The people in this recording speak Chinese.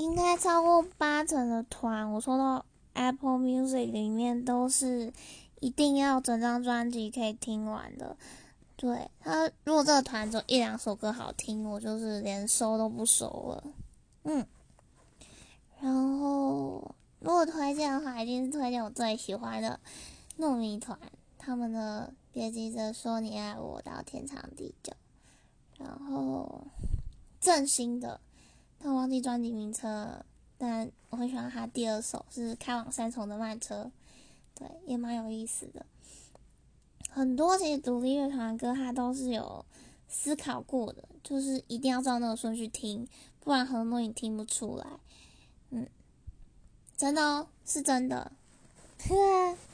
应该超过八成的团，我收到 Apple Music 里面都是一定要整张专辑可以听完的。对他，如果这个团只有一两首歌好听，我就是连收都不收了。嗯，然后如果推荐的话，一定是推荐我最喜欢的糯米团，他们的《别急着说你爱我到天长地久》，然后正新的，但忘记专辑名称了，但我很喜欢他第二首是《开往三重的慢车》，对，也蛮有意思的。很多其实独立乐团的歌，他都是有思考过的，就是一定要照那个顺序听，不然很多东西听不出来。嗯，真的哦，是真的。